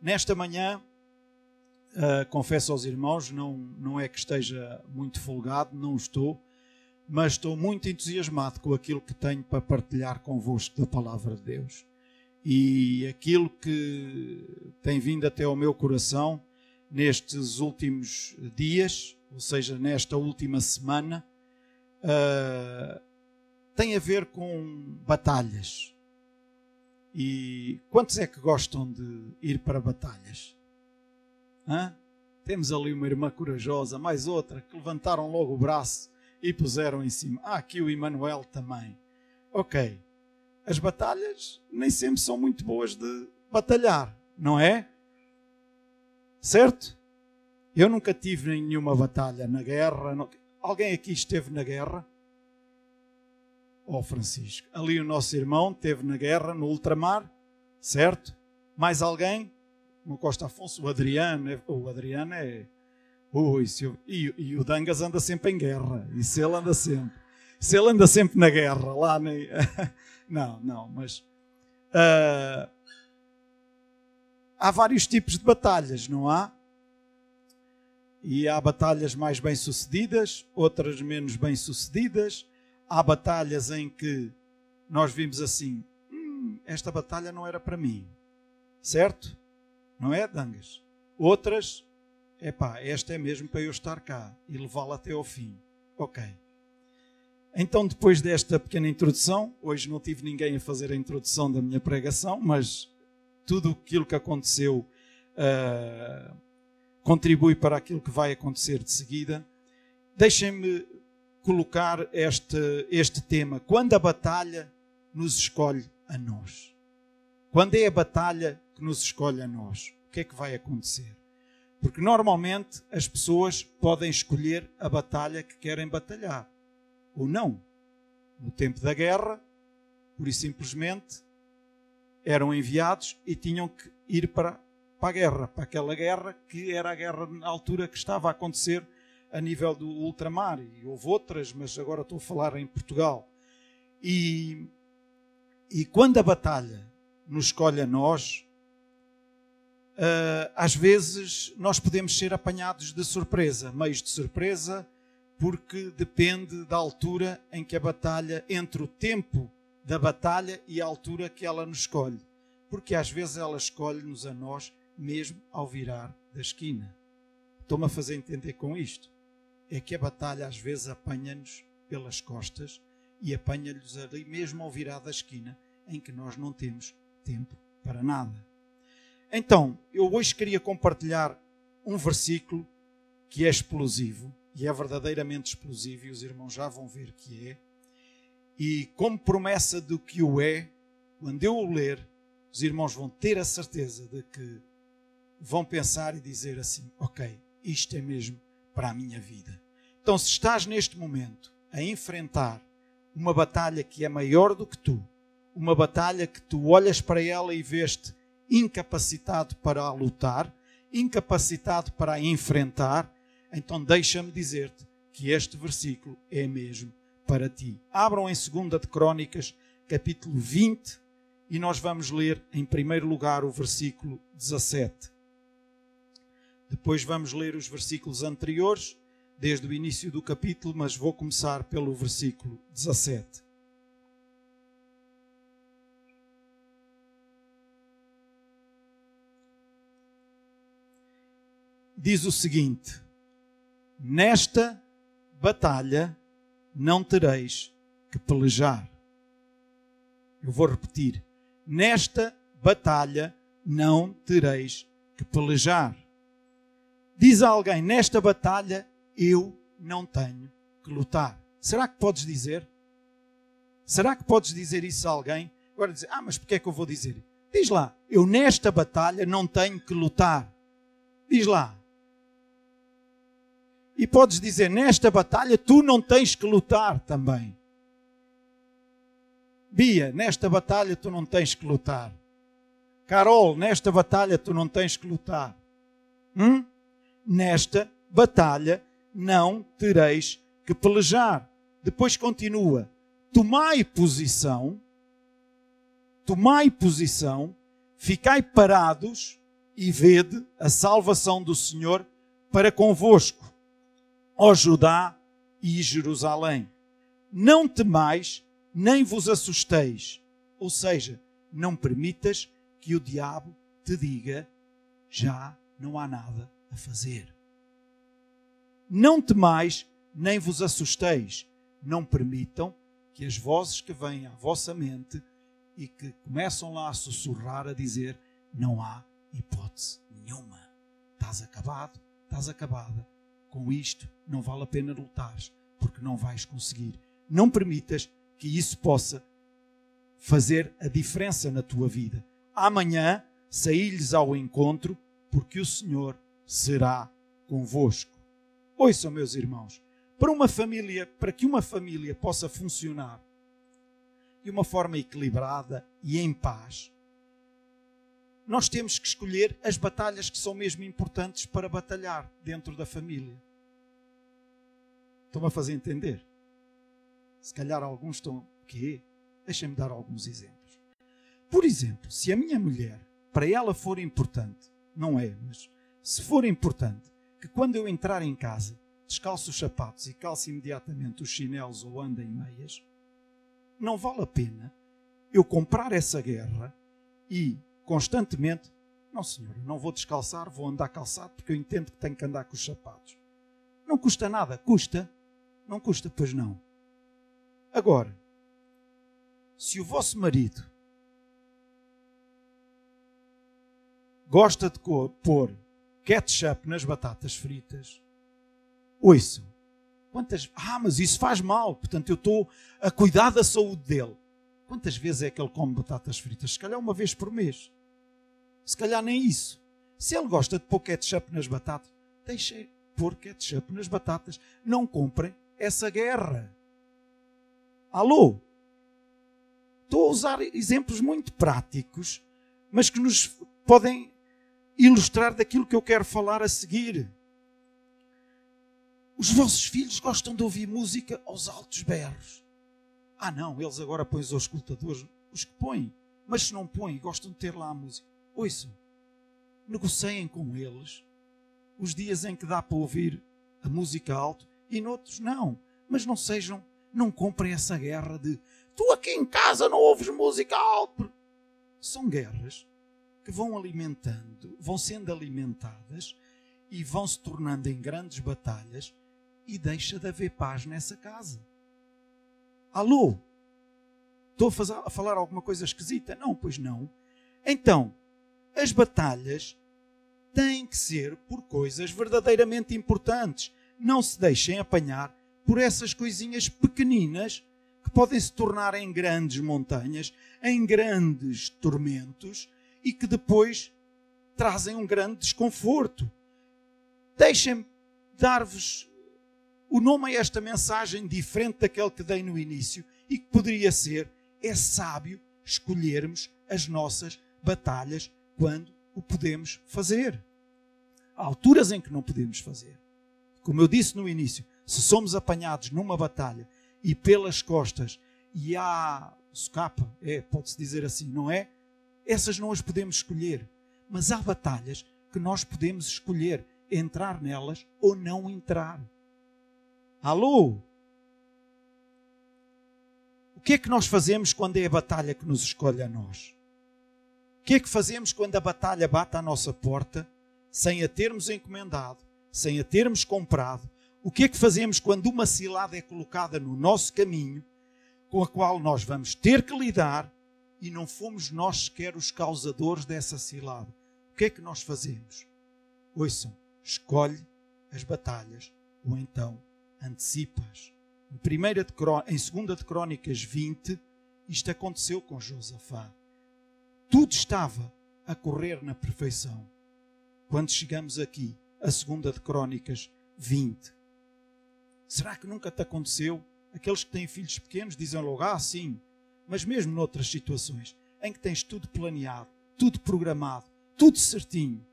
Nesta manhã, uh, confesso aos irmãos, não, não é que esteja muito folgado, não estou, mas estou muito entusiasmado com aquilo que tenho para partilhar convosco da palavra de Deus. E aquilo que tem vindo até ao meu coração nestes últimos dias, ou seja, nesta última semana, uh, tem a ver com batalhas. E quantos é que gostam de ir para batalhas? Hã? Temos ali uma irmã corajosa, mais outra, que levantaram logo o braço e puseram em cima. Ah, aqui o Emanuel também. Ok. As batalhas nem sempre são muito boas de batalhar, não é? Certo? Eu nunca tive nenhuma batalha na guerra. Alguém aqui esteve na guerra? Oh, Francisco, ali o nosso irmão esteve na guerra, no ultramar, certo? Mais alguém? No Costa Afonso, o Adriano. É, o Adriano é. E, e, o Dangas anda sempre em guerra. Isso ele anda sempre. Se ele anda sempre na guerra, lá nem. Não, não, mas. Uh, há vários tipos de batalhas, não há? E há batalhas mais bem-sucedidas, outras menos bem-sucedidas. Há batalhas em que nós vimos assim: hum, esta batalha não era para mim, certo? Não é, Dangas? Outras, é esta é mesmo para eu estar cá e levá-la até ao fim. Ok. Então, depois desta pequena introdução, hoje não tive ninguém a fazer a introdução da minha pregação, mas tudo aquilo que aconteceu uh, contribui para aquilo que vai acontecer de seguida. Deixem-me colocar este, este tema. Quando a batalha nos escolhe a nós? Quando é a batalha que nos escolhe a nós? O que é que vai acontecer? Porque normalmente as pessoas podem escolher a batalha que querem batalhar ou não. No tempo da guerra, por e simplesmente, eram enviados e tinham que ir para, para a guerra, para aquela guerra que era a guerra na altura que estava a acontecer a nível do ultramar. E houve outras, mas agora estou a falar em Portugal. E, e quando a batalha nos escolhe a nós, uh, às vezes nós podemos ser apanhados de surpresa, meios de surpresa, porque depende da altura em que a batalha, entre o tempo da batalha e a altura que ela nos escolhe. Porque às vezes ela escolhe-nos a nós mesmo ao virar da esquina. Estou-me a fazer entender com isto. É que a batalha às vezes apanha-nos pelas costas e apanha-lhes ali mesmo ao virar da esquina, em que nós não temos tempo para nada. Então, eu hoje queria compartilhar um versículo que é explosivo, e é verdadeiramente explosivo, e os irmãos já vão ver que é. E como promessa do que o é, quando eu o ler, os irmãos vão ter a certeza de que vão pensar e dizer assim: Ok, isto é mesmo para a minha vida. Então, se estás neste momento a enfrentar uma batalha que é maior do que tu, uma batalha que tu olhas para ela e vês-te incapacitado para a lutar, incapacitado para a enfrentar, então deixa-me dizer-te que este versículo é mesmo para ti. Abram em 2 de Crônicas, capítulo 20, e nós vamos ler em primeiro lugar o versículo 17. Depois vamos ler os versículos anteriores, desde o início do capítulo, mas vou começar pelo versículo 17. Diz o seguinte: Nesta batalha não tereis que pelejar. Eu vou repetir. Nesta batalha não tereis que pelejar. Diz a alguém: Nesta batalha eu não tenho que lutar. Será que podes dizer? Será que podes dizer isso a alguém? Agora dizer: Ah, mas porquê é que eu vou dizer? Diz lá: Eu nesta batalha não tenho que lutar. Diz lá: e podes dizer: nesta batalha tu não tens que lutar também. Bia, nesta batalha tu não tens que lutar. Carol, nesta batalha tu não tens que lutar. Hum? Nesta batalha não tereis que pelejar. Depois continua: tomai posição, tomai posição, ficai parados e vede a salvação do Senhor para convosco, ó Judá e Jerusalém. Não temais, nem vos assusteis. Ou seja, não permitas que o diabo te diga: já não há nada a fazer. Não temais, nem vos assusteis. Não permitam que as vozes que vêm à vossa mente e que começam lá a sussurrar a dizer: não há hipótese nenhuma. Estás acabado, estás acabada. Com isto não vale a pena lutar, porque não vais conseguir. Não permitas que isso possa fazer a diferença na tua vida. Amanhã saí-lhes ao encontro, porque o Senhor será convosco. Ouçam, meus irmãos, para uma família, para que uma família possa funcionar de uma forma equilibrada e em paz, nós temos que escolher as batalhas que são mesmo importantes para batalhar dentro da família. Estão-me a fazer entender? Se calhar alguns estão. Quê? Deixem-me dar alguns exemplos. Por exemplo, se a minha mulher, para ela for importante, não é, mas se for importante, que quando eu entrar em casa, descalço os sapatos e calço imediatamente os chinelos ou ando em meias, não vale a pena eu comprar essa guerra e constantemente, não senhor, não vou descalçar, vou andar calçado porque eu entendo que tenho que andar com os sapatos. Não custa nada, custa? Não custa, pois não. Agora, se o vosso marido gosta de pôr ketchup nas batatas fritas, ouçam, quantas. Ah, mas isso faz mal, portanto eu estou a cuidar da saúde dele. Quantas vezes é que ele come batatas fritas? Se calhar uma vez por mês. Se calhar nem isso. Se ele gosta de pôr ketchup nas batatas, deixem pôr ketchup nas batatas. Não comprem essa guerra. Alô? Estou a usar exemplos muito práticos, mas que nos podem ilustrar daquilo que eu quero falar a seguir. Os vossos filhos gostam de ouvir música aos altos berros. Ah, não, eles agora põem os escutadores, os que põem, mas se não põem, gostam de ter lá a música. Ouçam, negociem com eles os dias em que dá para ouvir a música alto e noutros não. Mas não sejam, não comprem essa guerra de tu aqui em casa não ouves música alto. São guerras que vão alimentando, vão sendo alimentadas e vão se tornando em grandes batalhas e deixa de haver paz nessa casa. Alô? Estou a, falar alguma coisa esquisita? Não, pois não. Então, as batalhas têm que ser por coisas verdadeiramente importantes. Não se deixem apanhar por essas coisinhas pequeninas que podem se tornar em grandes montanhas, em grandes tormentos e que depois trazem um grande desconforto. Deixem-me dar-vos o nome a esta mensagem diferente daquele que dei no início e que poderia ser: é sábio escolhermos as nossas batalhas quando o podemos fazer. Há alturas em que não podemos fazer. Como eu disse no início, se somos apanhados numa batalha e pelas costas e há socapa, é, pode-se dizer assim, não é? Essas não as podemos escolher. Mas há batalhas que nós podemos escolher entrar nelas ou não entrar. Alô? O que é que nós fazemos quando é a batalha que nos escolhe a nós? O que é que fazemos quando a batalha bate à nossa porta, sem a termos encomendado, sem a termos comprado? O que é que fazemos quando uma cilada é colocada no nosso caminho, com a qual nós vamos ter que lidar e não fomos nós sequer os causadores dessa cilada? O que é que nós fazemos? Ouçam, escolhe as batalhas ou então antecipas. Em, primeira de, em 2 de Crónicas 20, isto aconteceu com Josafá. Tudo estava a correr na perfeição. Quando chegamos aqui, a 2 de Crónicas 20. Será que nunca te aconteceu? Aqueles que têm filhos pequenos dizem logo, ah, sim. Mas mesmo noutras situações, em que tens tudo planeado, tudo programado, tudo certinho,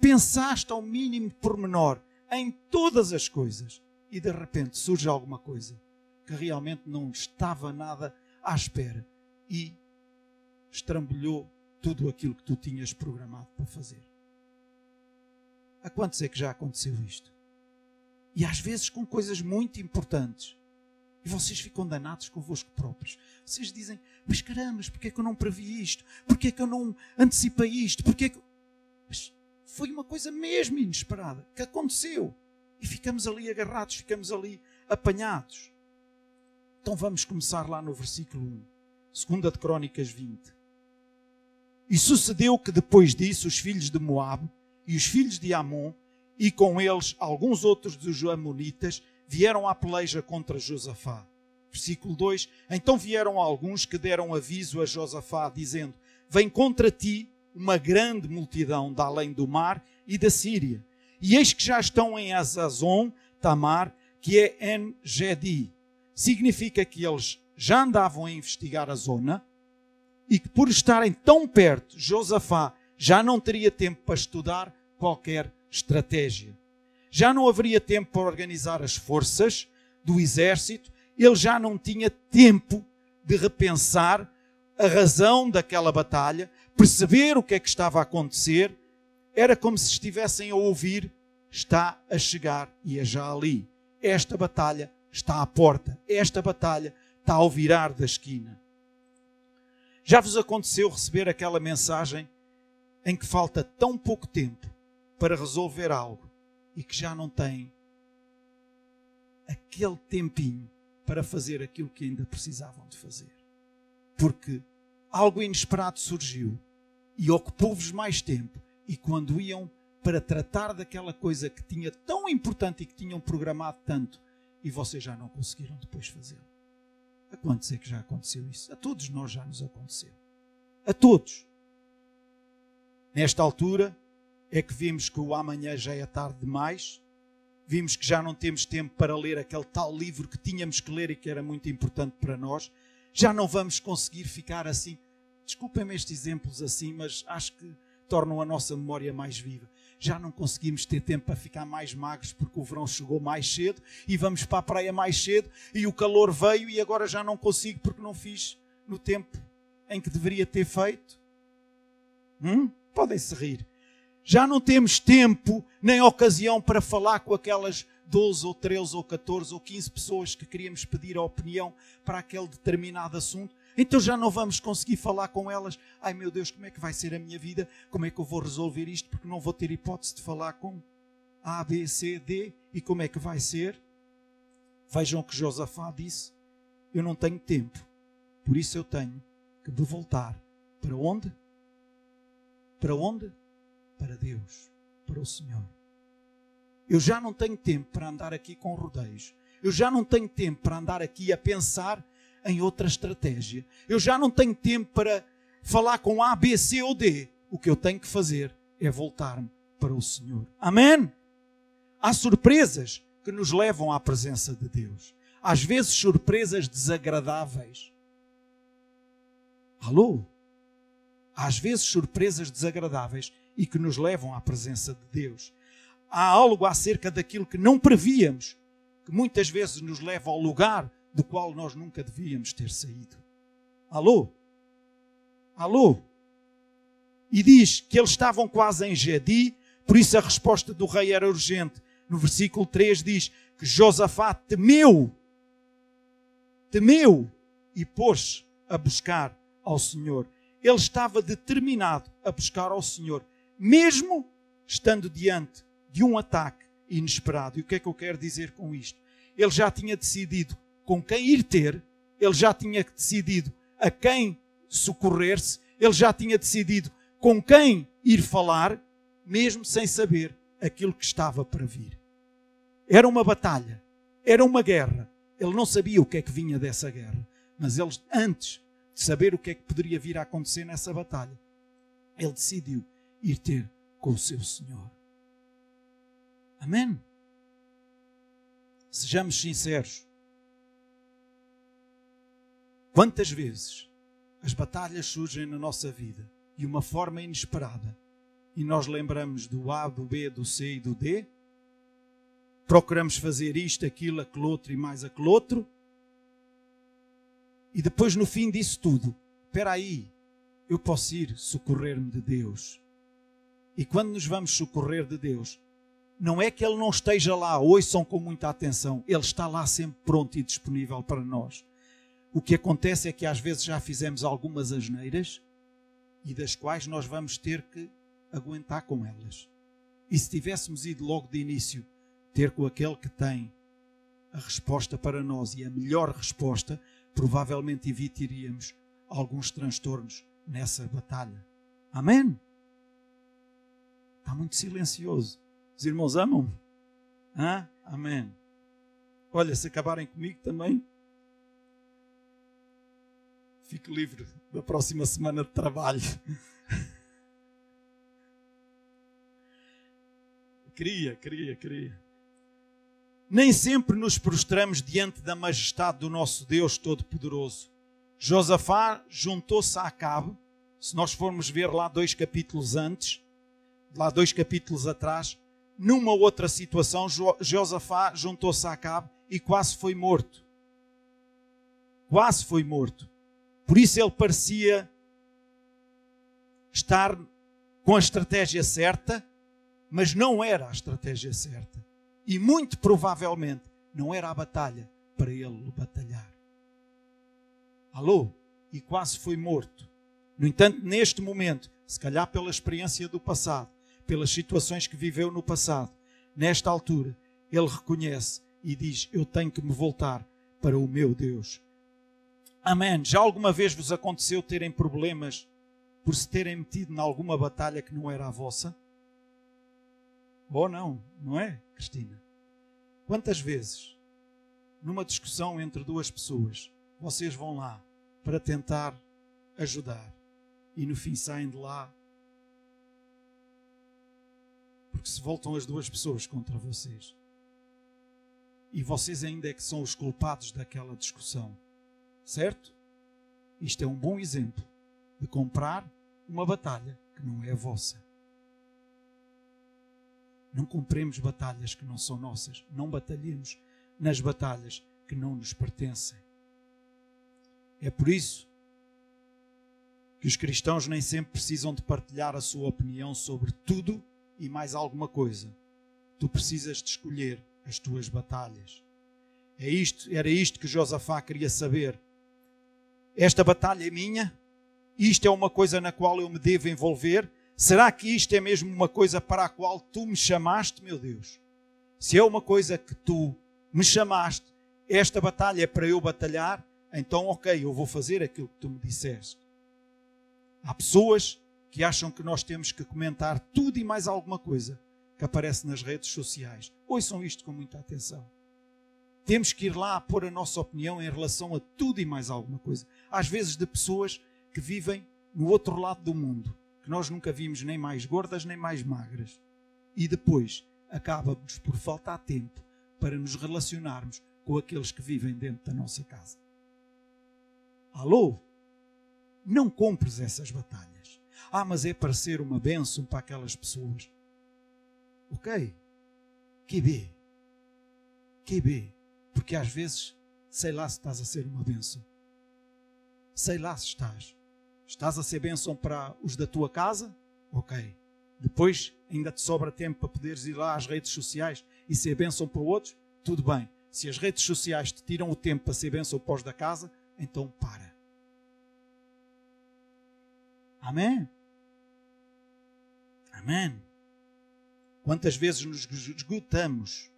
pensaste ao mínimo pormenor em todas as coisas, e de repente surge alguma coisa que realmente não estava nada à espera e estrambolhou tudo aquilo que tu tinhas programado para fazer. A quantos é que já aconteceu isto? E às vezes com coisas muito importantes. E vocês ficam danados convosco próprios. Vocês dizem, mas caramba, porque é que eu não previ isto? Porque é que eu não antecipei isto? Porque é que... Mas foi uma coisa mesmo inesperada que aconteceu. E ficamos ali agarrados, ficamos ali apanhados. Então vamos começar lá no versículo 1, segunda de Crónicas 20. E sucedeu que depois disso os filhos de Moabe e os filhos de Amon e com eles alguns outros dos Amonitas vieram à peleja contra Josafá. Versículo 2: Então vieram alguns que deram aviso a Josafá, dizendo: Vem contra ti uma grande multidão da além do mar e da Síria. E eis que já estão em Azazon, Tamar, que é En-Gedi. Significa que eles já andavam a investigar a zona e que por estarem tão perto, Josafá já não teria tempo para estudar qualquer estratégia. Já não haveria tempo para organizar as forças do exército, ele já não tinha tempo de repensar a razão daquela batalha, perceber o que é que estava a acontecer. Era como se estivessem a ouvir: está a chegar e é já ali. Esta batalha está à porta. Esta batalha está ao virar da esquina. Já vos aconteceu receber aquela mensagem em que falta tão pouco tempo para resolver algo e que já não tem aquele tempinho para fazer aquilo que ainda precisavam de fazer. Porque algo inesperado surgiu e ocupou-vos mais tempo. E quando iam para tratar daquela coisa que tinha tão importante e que tinham programado tanto, e vocês já não conseguiram depois fazê-lo. A quantos é que já aconteceu isso? A todos nós já nos aconteceu. A todos. Nesta altura, é que vimos que o amanhã já é tarde demais, vimos que já não temos tempo para ler aquele tal livro que tínhamos que ler e que era muito importante para nós, já não vamos conseguir ficar assim. Desculpem-me estes exemplos assim, mas acho que tornam a nossa memória mais viva. Já não conseguimos ter tempo para ficar mais magros porque o verão chegou mais cedo e vamos para a praia mais cedo e o calor veio e agora já não consigo porque não fiz no tempo em que deveria ter feito. Hum? Podem se rir já não temos tempo nem ocasião para falar com aquelas 12 ou 13 ou 14 ou 15 pessoas que queríamos pedir a opinião para aquele determinado assunto. Então já não vamos conseguir falar com elas. Ai meu Deus, como é que vai ser a minha vida? Como é que eu vou resolver isto? Porque não vou ter hipótese de falar com A, B, C, D. E como é que vai ser? Vejam o que Josafá disse. Eu não tenho tempo. Por isso eu tenho que me voltar. Para onde? Para onde? Para Deus, para o Senhor. Eu já não tenho tempo para andar aqui com rodeios. Eu já não tenho tempo para andar aqui a pensar em outra estratégia. Eu já não tenho tempo para falar com A, B, C ou D. O que eu tenho que fazer é voltar-me para o Senhor. Amém? Há surpresas que nos levam à presença de Deus. Às vezes, surpresas desagradáveis. Alô? Às vezes, surpresas desagradáveis e que nos levam à presença de Deus. Há algo acerca daquilo que não prevíamos, que muitas vezes nos leva ao lugar do qual nós nunca devíamos ter saído. Alô? Alô? E diz que eles estavam quase em Gedi, por isso a resposta do rei era urgente. No versículo 3 diz que Josafá temeu, temeu e pôs a buscar ao Senhor. Ele estava determinado a buscar ao Senhor mesmo estando diante de um ataque inesperado. E o que é que eu quero dizer com isto? Ele já tinha decidido com quem ir ter, ele já tinha decidido a quem socorrer-se, ele já tinha decidido com quem ir falar, mesmo sem saber aquilo que estava para vir. Era uma batalha, era uma guerra. Ele não sabia o que é que vinha dessa guerra, mas ele, antes de saber o que é que poderia vir a acontecer nessa batalha, ele decidiu ir ter com o seu Senhor. Amém? Sejamos sinceros. Quantas vezes as batalhas surgem na nossa vida de uma forma inesperada e nós lembramos do A, do B, do C e do D? Procuramos fazer isto, aquilo, aquele outro e mais aquele outro? E depois, no fim disso tudo, espera aí, eu posso ir socorrer-me de Deus. E quando nos vamos socorrer de Deus, não é que Ele não esteja lá, ouçam com muita atenção, Ele está lá sempre pronto e disponível para nós. O que acontece é que às vezes já fizemos algumas asneiras e das quais nós vamos ter que aguentar com elas. E se tivéssemos ido logo de início ter com aquele que tem a resposta para nós e a melhor resposta, provavelmente evitaríamos alguns transtornos nessa batalha. Amém? Está muito silencioso. Os irmãos amam? Amém. Olha, se acabarem comigo também, fico livre da próxima semana de trabalho. queria, queria, queria. Nem sempre nos prostramos diante da majestade do nosso Deus Todo-Poderoso. Josafá juntou-se a Acabe, se nós formos ver lá dois capítulos antes, lá dois capítulos atrás, numa outra situação, Josafá juntou-se a Acabe e quase foi morto. Quase foi morto. Por isso ele parecia estar com a estratégia certa, mas não era a estratégia certa. E muito provavelmente não era a batalha para ele batalhar. Alô? E quase foi morto. No entanto, neste momento, se calhar pela experiência do passado, pelas situações que viveu no passado, nesta altura, ele reconhece e diz: Eu tenho que me voltar para o meu Deus. Amém. Já alguma vez vos aconteceu terem problemas por se terem metido em alguma batalha que não era a vossa? Ou não, não é, Cristina? Quantas vezes, numa discussão entre duas pessoas, vocês vão lá para tentar ajudar e no fim saem de lá porque se voltam as duas pessoas contra vocês. E vocês ainda é que são os culpados daquela discussão. Certo? Isto é um bom exemplo de comprar uma batalha que não é vossa. Não compremos batalhas que não são nossas. Não batalhemos nas batalhas que não nos pertencem. É por isso que os cristãos nem sempre precisam de partilhar a sua opinião sobre tudo e mais alguma coisa. Tu precisas de escolher as tuas batalhas. É isto, era isto que Josafá queria saber. Esta batalha é minha? Isto é uma coisa na qual eu me devo envolver? Será que isto é mesmo uma coisa para a qual tu me chamaste, meu Deus? Se é uma coisa que tu me chamaste, esta batalha é para eu batalhar, então ok, eu vou fazer aquilo que tu me disseste. Há pessoas que acham que nós temos que comentar tudo e mais alguma coisa que aparece nas redes sociais. Ouçam isto com muita atenção. Temos que ir lá pôr a nossa opinião em relação a tudo e mais alguma coisa. Às vezes de pessoas que vivem no outro lado do mundo que nós nunca vimos nem mais gordas nem mais magras. E depois acaba-nos por faltar tempo para nos relacionarmos com aqueles que vivem dentro da nossa casa. Alô? Não compres essas batalhas. Ah, mas é para ser uma bênção para aquelas pessoas. Ok. QB. QB. Porque às vezes, sei lá se estás a ser uma bênção. Sei lá se estás. Estás a ser bênção para os da tua casa? Ok. Depois ainda te sobra tempo para poderes ir lá às redes sociais e ser bênção para outros? Tudo bem. Se as redes sociais te tiram o tempo para ser bênção os da casa, então para. Amém? Amém. Quantas vezes nos esgotamos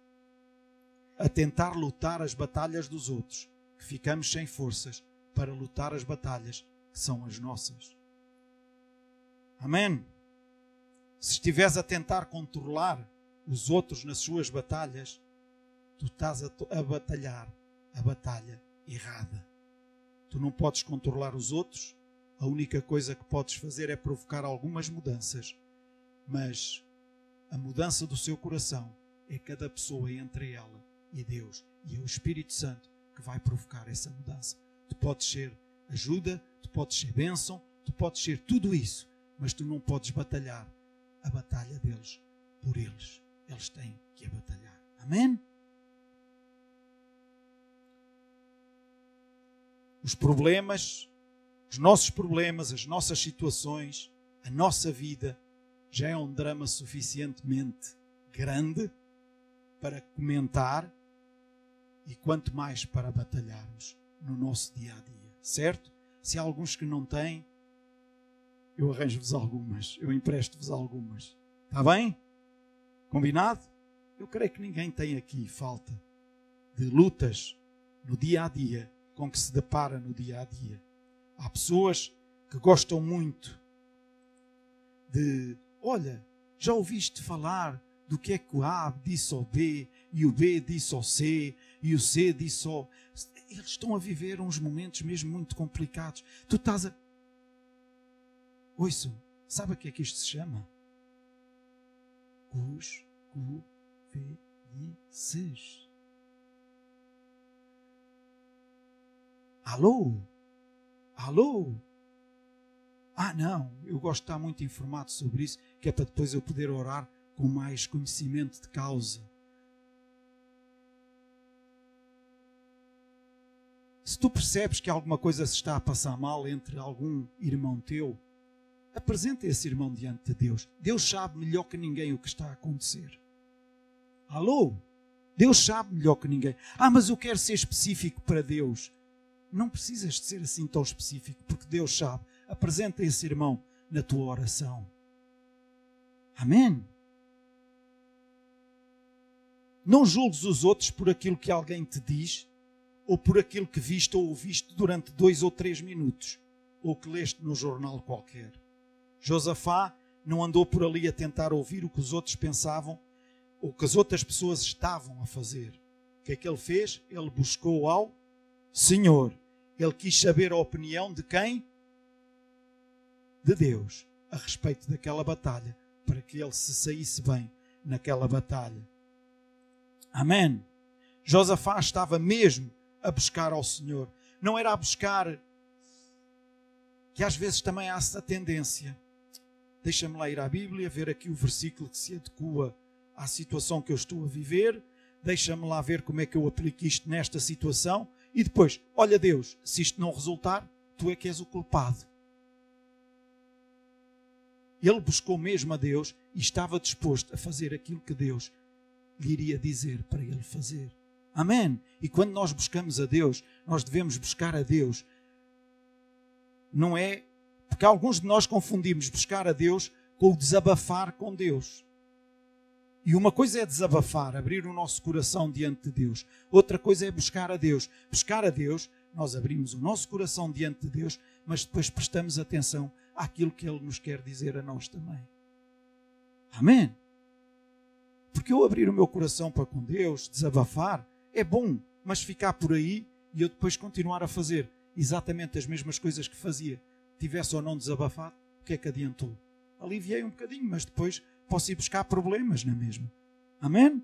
a tentar lutar as batalhas dos outros, que ficamos sem forças para lutar as batalhas que são as nossas. Amém? Se estiveres a tentar controlar os outros nas suas batalhas, tu estás a, a batalhar a batalha errada. Tu não podes controlar os outros, a única coisa que podes fazer é provocar algumas mudanças, mas a mudança do seu coração é cada pessoa entre ela e Deus, e é o Espírito Santo que vai provocar essa mudança. Tu podes ser ajuda, tu podes ser bênção, tu podes ser tudo isso, mas tu não podes batalhar a batalha deles por eles. Eles têm que a batalhar. Amém? Os problemas Os nossos problemas, as nossas situações, a nossa vida já é um drama suficientemente grande para comentar e quanto mais para batalharmos no nosso dia a dia, certo? Se há alguns que não têm, eu arranjo-vos algumas, eu empresto-vos algumas. Está bem? Combinado? Eu creio que ninguém tem aqui falta de lutas no dia a dia com que se depara no dia a dia. Há pessoas que gostam muito de, olha, já ouviste falar do que é que o A disse ao B e o B disse ao C e o C disse ao. Eles estão a viver uns momentos mesmo muito complicados. Tu estás a. Ouçam, sabe o que é que isto se chama? Os convenices. Alô? Alô? Ah, não, eu gosto de estar muito informado sobre isso, que é para depois eu poder orar com mais conhecimento de causa. Se tu percebes que alguma coisa se está a passar mal entre algum irmão teu, apresenta esse irmão diante de Deus. Deus sabe melhor que ninguém o que está a acontecer. Alô? Deus sabe melhor que ninguém. Ah, mas eu quero ser específico para Deus. Não precisas de ser assim tão específico, porque Deus sabe. Apresenta esse irmão na tua oração. Amém? Não julgues os outros por aquilo que alguém te diz ou por aquilo que viste ou ouviste durante dois ou três minutos ou que leste no jornal qualquer. Josafá não andou por ali a tentar ouvir o que os outros pensavam ou que as outras pessoas estavam a fazer. O que é que ele fez? Ele buscou ao Senhor. Ele quis saber a opinião de quem? De Deus a respeito daquela batalha, para que ele se saísse bem naquela batalha. Amém. Josafá estava mesmo a buscar ao Senhor. Não era a buscar que às vezes também há essa tendência. Deixa-me lá ir à Bíblia, ver aqui o versículo que se adequa à situação que eu estou a viver. Deixa-me lá ver como é que eu aplico isto nesta situação. E depois, olha Deus, se isto não resultar, tu é que és o culpado. Ele buscou mesmo a Deus e estava disposto a fazer aquilo que Deus lhe iria dizer para ele fazer. Amém. E quando nós buscamos a Deus, nós devemos buscar a Deus. Não é. Porque alguns de nós confundimos buscar a Deus com o desabafar com Deus. E uma coisa é desabafar, abrir o nosso coração diante de Deus. Outra coisa é buscar a Deus. Buscar a Deus, nós abrimos o nosso coração diante de Deus, mas depois prestamos atenção àquilo que Ele nos quer dizer a nós também. Amém? Porque eu abrir o meu coração para com Deus, desabafar, é bom, mas ficar por aí e eu depois continuar a fazer exatamente as mesmas coisas que fazia, tivesse ou não desabafado, o que é que adiantou? Aliviei um bocadinho, mas depois posso ir buscar problemas na mesma. Amém?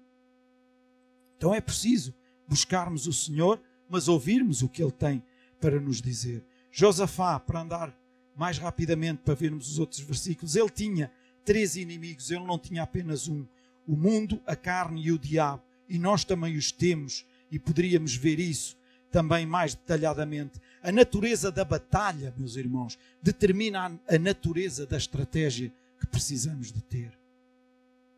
Então é preciso buscarmos o Senhor, mas ouvirmos o que Ele tem para nos dizer. Josafá, para andar mais rapidamente para vermos os outros versículos, ele tinha três inimigos, ele não tinha apenas um: o mundo, a carne e o diabo. E nós também os temos e poderíamos ver isso também mais detalhadamente. A natureza da batalha, meus irmãos, determina a natureza da estratégia que precisamos de ter.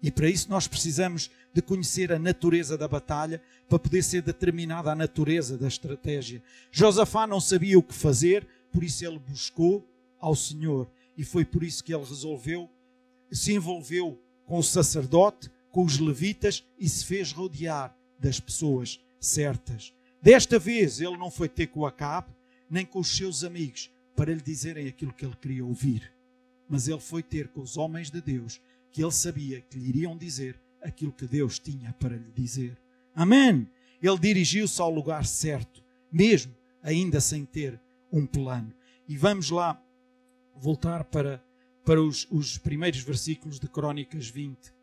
E para isso nós precisamos de conhecer a natureza da batalha para poder ser determinada a natureza da estratégia. Josafá não sabia o que fazer, por isso ele buscou ao Senhor e foi por isso que ele resolveu, se envolveu com o sacerdote, com os levitas e se fez rodear das pessoas certas. Desta vez ele não foi ter com Acabe, nem com os seus amigos, para lhe dizerem aquilo que ele queria ouvir. Mas ele foi ter com os homens de Deus que ele sabia que lhe iriam dizer aquilo que Deus tinha para lhe dizer. Amém! Ele dirigiu-se ao lugar certo, mesmo ainda sem ter um plano. E vamos lá voltar para, para os, os primeiros versículos de Crónicas 20.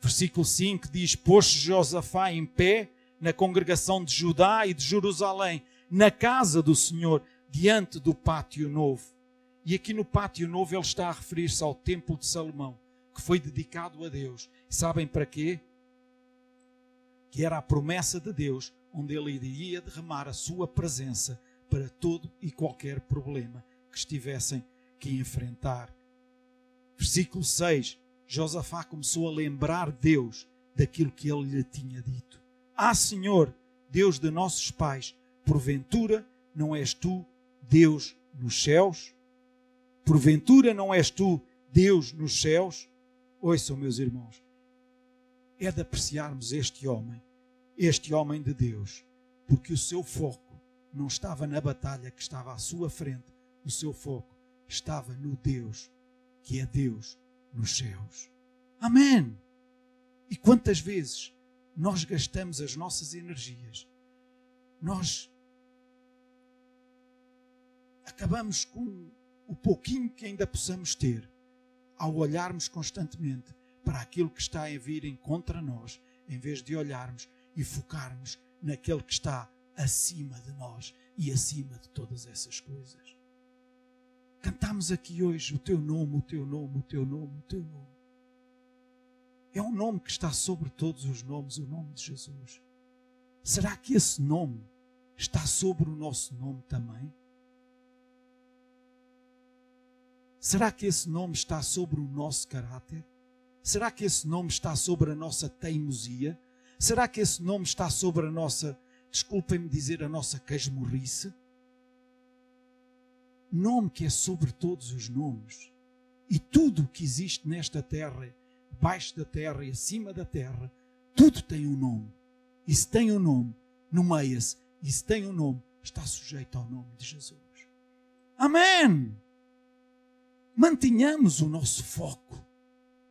Versículo 5 diz: Pôs-se Josafá em pé na congregação de Judá e de Jerusalém, na casa do Senhor, diante do pátio novo e aqui no pátio novo ele está a referir-se ao templo de Salomão, que foi dedicado a Deus. E sabem para quê? Que era a promessa de Deus, onde ele iria derramar a sua presença para todo e qualquer problema que estivessem que enfrentar. Versículo 6. Josafá começou a lembrar Deus daquilo que ele lhe tinha dito. Ah, Senhor, Deus de nossos pais, porventura não és tu Deus nos céus? Porventura não és tu Deus nos céus? Ouçam, meus irmãos, é de apreciarmos este homem, este homem de Deus, porque o seu foco não estava na batalha que estava à sua frente, o seu foco estava no Deus, que é Deus nos céus. Amém! E quantas vezes nós gastamos as nossas energias, nós acabamos com o pouquinho que ainda possamos ter ao olharmos constantemente para aquilo que está a vir em contra nós, em vez de olharmos e focarmos naquele que está acima de nós e acima de todas essas coisas. Cantamos aqui hoje o teu nome, o teu nome, o teu nome, o teu nome. É um nome que está sobre todos os nomes, o nome de Jesus. Será que esse nome está sobre o nosso nome também? Será que esse nome está sobre o nosso caráter? Será que esse nome está sobre a nossa teimosia? Será que esse nome está sobre a nossa, desculpem-me dizer, a nossa casmurrice? Nome que é sobre todos os nomes. E tudo o que existe nesta terra, abaixo da terra e acima da terra, tudo tem um nome. E se tem um nome, nomeia-se. E se tem um nome, está sujeito ao nome de Jesus. Amém! Mantenhamos o nosso foco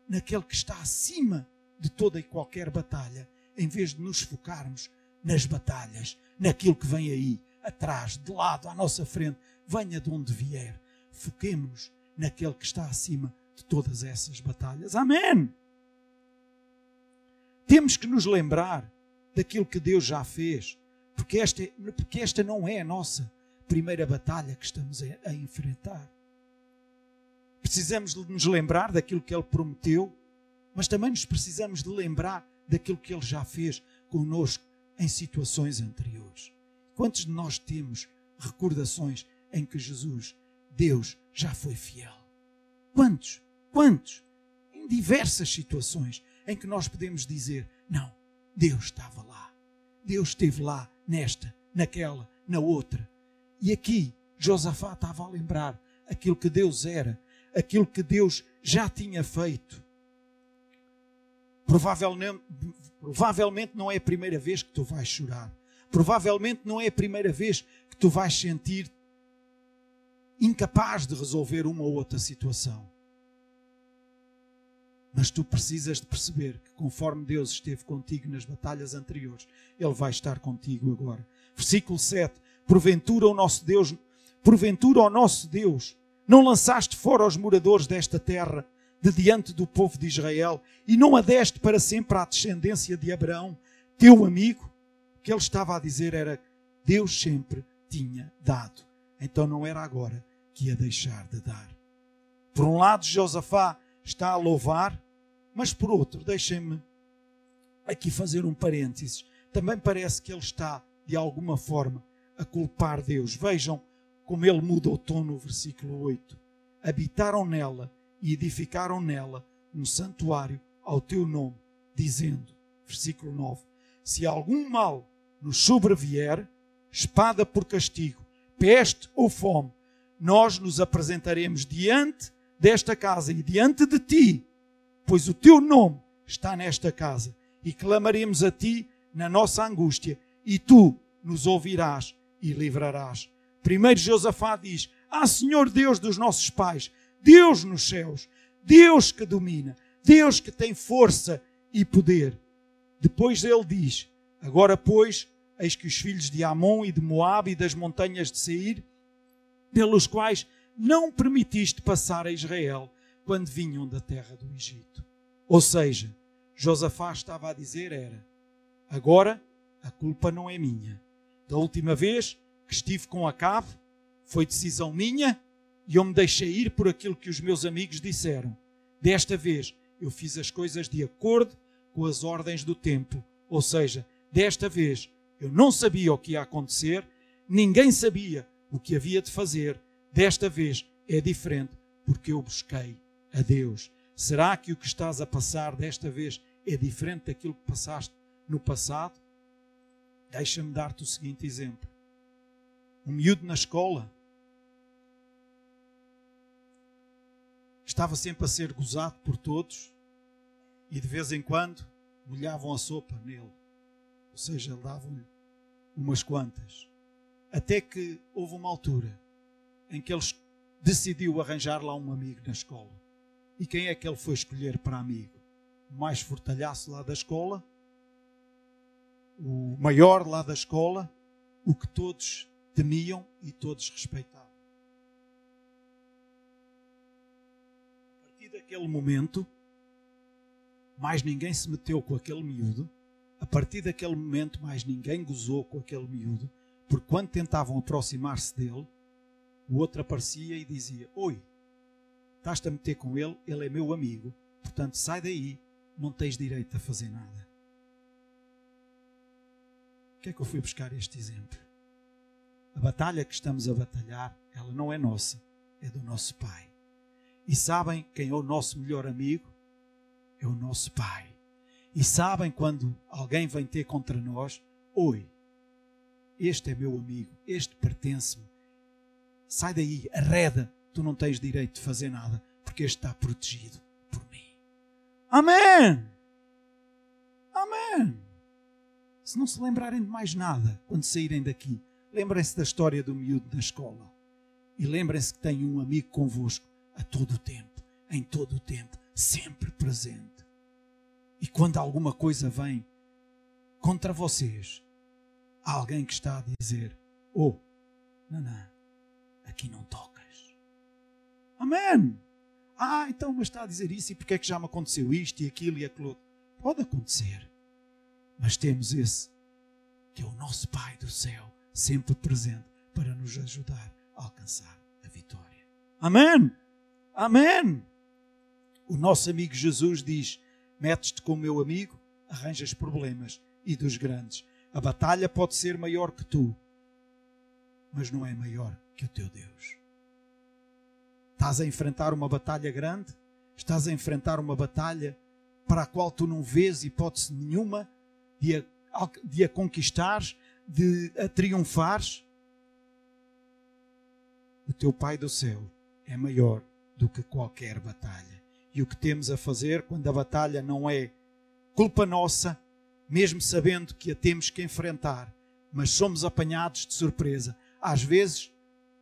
naquele que está acima de toda e qualquer batalha, em vez de nos focarmos nas batalhas, naquilo que vem aí, atrás, de lado, à nossa frente, venha de onde vier. Foquemos-nos naquele que está acima de todas essas batalhas. Amém! Temos que nos lembrar daquilo que Deus já fez, porque esta, porque esta não é a nossa primeira batalha que estamos a, a enfrentar. Precisamos de nos lembrar daquilo que Ele prometeu, mas também nos precisamos de lembrar daquilo que Ele já fez conosco em situações anteriores. Quantos de nós temos recordações em que Jesus, Deus, já foi fiel? Quantos? Quantos? Em diversas situações em que nós podemos dizer: Não, Deus estava lá. Deus esteve lá, nesta, naquela, na outra. E aqui, Josafá estava a lembrar aquilo que Deus era aquilo que Deus já tinha feito. Provavelmente, provavelmente não é a primeira vez que tu vais chorar. Provavelmente não é a primeira vez que tu vais sentir incapaz de resolver uma ou outra situação. Mas tu precisas de perceber que conforme Deus esteve contigo nas batalhas anteriores, Ele vai estar contigo agora. Versículo 7. Porventura o nosso Deus, porventura o nosso Deus não lançaste fora os moradores desta terra de diante do povo de Israel e não a deste para sempre à descendência de Abraão, teu amigo? O que ele estava a dizer era: Deus sempre tinha dado. Então não era agora que ia deixar de dar. Por um lado, Josafá está a louvar, mas por outro, deixem-me aqui fazer um parênteses. Também parece que ele está, de alguma forma, a culpar Deus. Vejam como ele muda o tom no versículo 8. Habitaram nela e edificaram nela um santuário ao teu nome, dizendo, versículo 9: Se algum mal nos sobrevier, espada por castigo, peste ou fome, nós nos apresentaremos diante desta casa e diante de ti, pois o teu nome está nesta casa, e clamaremos a ti na nossa angústia, e tu nos ouvirás e livrarás. Primeiro Josafá diz: Ah, Senhor Deus dos nossos pais, Deus nos céus, Deus que domina, Deus que tem força e poder. Depois ele diz: Agora, pois, eis que os filhos de Amon e de Moabe e das montanhas de Seir, pelos quais não permitiste passar a Israel quando vinham da terra do Egito. Ou seja, Josafá estava a dizer era: Agora a culpa não é minha. Da última vez que estive com Acabe, foi decisão minha e eu me deixei ir por aquilo que os meus amigos disseram. Desta vez eu fiz as coisas de acordo com as ordens do templo, ou seja, desta vez eu não sabia o que ia acontecer, ninguém sabia o que havia de fazer. Desta vez é diferente, porque eu busquei a Deus. Será que o que estás a passar desta vez é diferente daquilo que passaste no passado? Deixa-me dar-te o seguinte exemplo. Um miúdo na escola estava sempre a ser gozado por todos e de vez em quando molhavam a sopa nele. Ou seja, davam-lhe umas quantas. Até que houve uma altura em que ele decidiu arranjar lá um amigo na escola. E quem é que ele foi escolher para amigo? O mais fortalhaço lá da escola, o maior lá da escola, o que todos temiam e todos respeitavam. Daquele momento, mais ninguém se meteu com aquele miúdo. A partir daquele momento, mais ninguém gozou com aquele miúdo, porque quando tentavam aproximar-se dele, o outro aparecia e dizia: Oi, estás-te a meter com ele, ele é meu amigo, portanto sai daí, não tens direito a fazer nada. O que é que eu fui buscar este exemplo? A batalha que estamos a batalhar, ela não é nossa, é do nosso Pai. E sabem quem é o nosso melhor amigo? É o nosso Pai. E sabem quando alguém vem ter contra nós? Oi, este é meu amigo, este pertence-me. Sai daí, arreda, tu não tens direito de fazer nada, porque este está protegido por mim. Amém! Amém! Se não se lembrarem de mais nada quando saírem daqui, lembrem-se da história do miúdo da escola. E lembrem-se que têm um amigo convosco a todo o tempo, em todo o tempo, sempre presente. E quando alguma coisa vem contra vocês, há alguém que está a dizer: Oh, não, aqui não tocas. Amém. Ah, então, mas está a dizer isso e porque é que já me aconteceu isto e aquilo e aquilo outro? Pode acontecer. Mas temos esse, que é o nosso Pai do céu, sempre presente para nos ajudar a alcançar a vitória. Amém. Amém. O nosso amigo Jesus diz: Metes-te com o meu amigo, arranjas problemas e dos grandes. A batalha pode ser maior que tu, mas não é maior que o teu Deus. Estás a enfrentar uma batalha grande? Estás a enfrentar uma batalha para a qual tu não vês hipótese nenhuma de a, de a conquistares, de a triunfares? O teu Pai do céu é maior do que qualquer batalha. E o que temos a fazer quando a batalha não é culpa nossa, mesmo sabendo que a temos que enfrentar, mas somos apanhados de surpresa, às vezes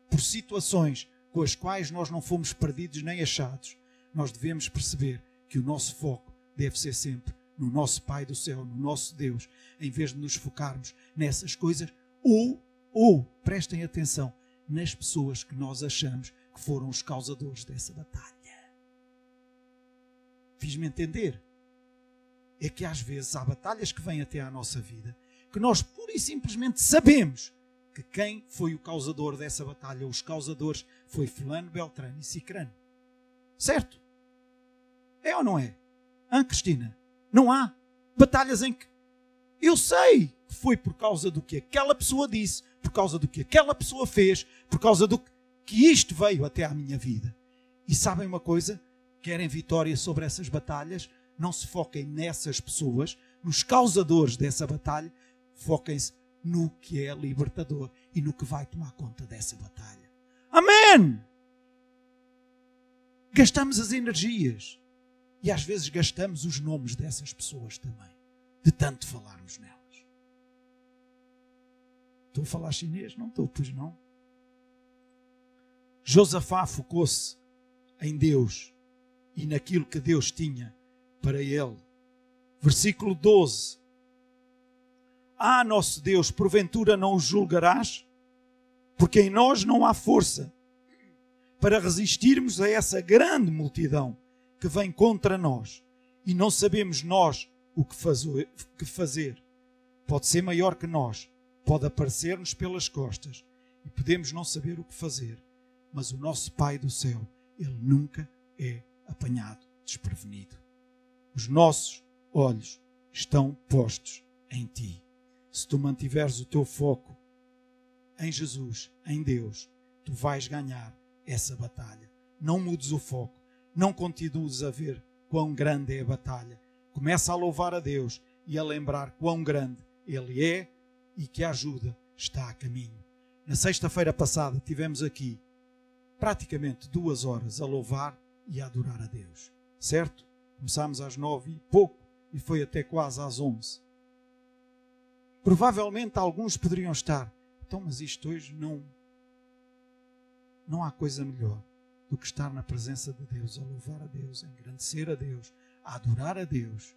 por situações com as quais nós não fomos perdidos nem achados, nós devemos perceber que o nosso foco deve ser sempre no nosso Pai do céu, no nosso Deus, em vez de nos focarmos nessas coisas, ou, ou, prestem atenção, nas pessoas que nós achamos que foram os causadores dessa batalha. Fiz-me entender? é que às vezes há batalhas que vêm até à nossa vida que nós pura e simplesmente sabemos que quem foi o causador dessa batalha, os causadores, foi Fulano, Beltrano e Cicrano. Certo? É ou não é? Hã, Cristina? Não há batalhas em que eu sei que foi por causa do que aquela pessoa disse, por causa do que aquela pessoa fez, por causa do que isto veio até à minha vida. E sabem uma coisa? Querem vitória sobre essas batalhas? não se foquem nessas pessoas, nos causadores dessa batalha, foquem-se no que é libertador e no que vai tomar conta dessa batalha. Amém! Gastamos as energias e às vezes gastamos os nomes dessas pessoas também, de tanto falarmos nelas. Estou a falar chinês? Não estou, pois não. Josafá focou-se em Deus e naquilo que Deus tinha para ele. Versículo 12. Ah, nosso Deus, porventura não o julgarás? Porque em nós não há força para resistirmos a essa grande multidão que vem contra nós e não sabemos nós o que fazer. Pode ser maior que nós, pode aparecer-nos pelas costas e podemos não saber o que fazer, mas o nosso Pai do céu, ele nunca é apanhado desprevenido. Os nossos olhos estão postos em ti. Se tu mantiveres o teu foco em Jesus, em Deus, tu vais ganhar essa batalha. Não mudes o foco, não continues a ver quão grande é a batalha. Começa a louvar a Deus e a lembrar quão grande Ele é e que a ajuda está a caminho. Na sexta-feira passada tivemos aqui praticamente duas horas a louvar e a adorar a Deus, certo? Começámos às nove e pouco e foi até quase às onze. Provavelmente alguns poderiam estar, então, mas isto hoje não. Não há coisa melhor do que estar na presença de Deus, a louvar a Deus, a engrandecer a Deus, a adorar a Deus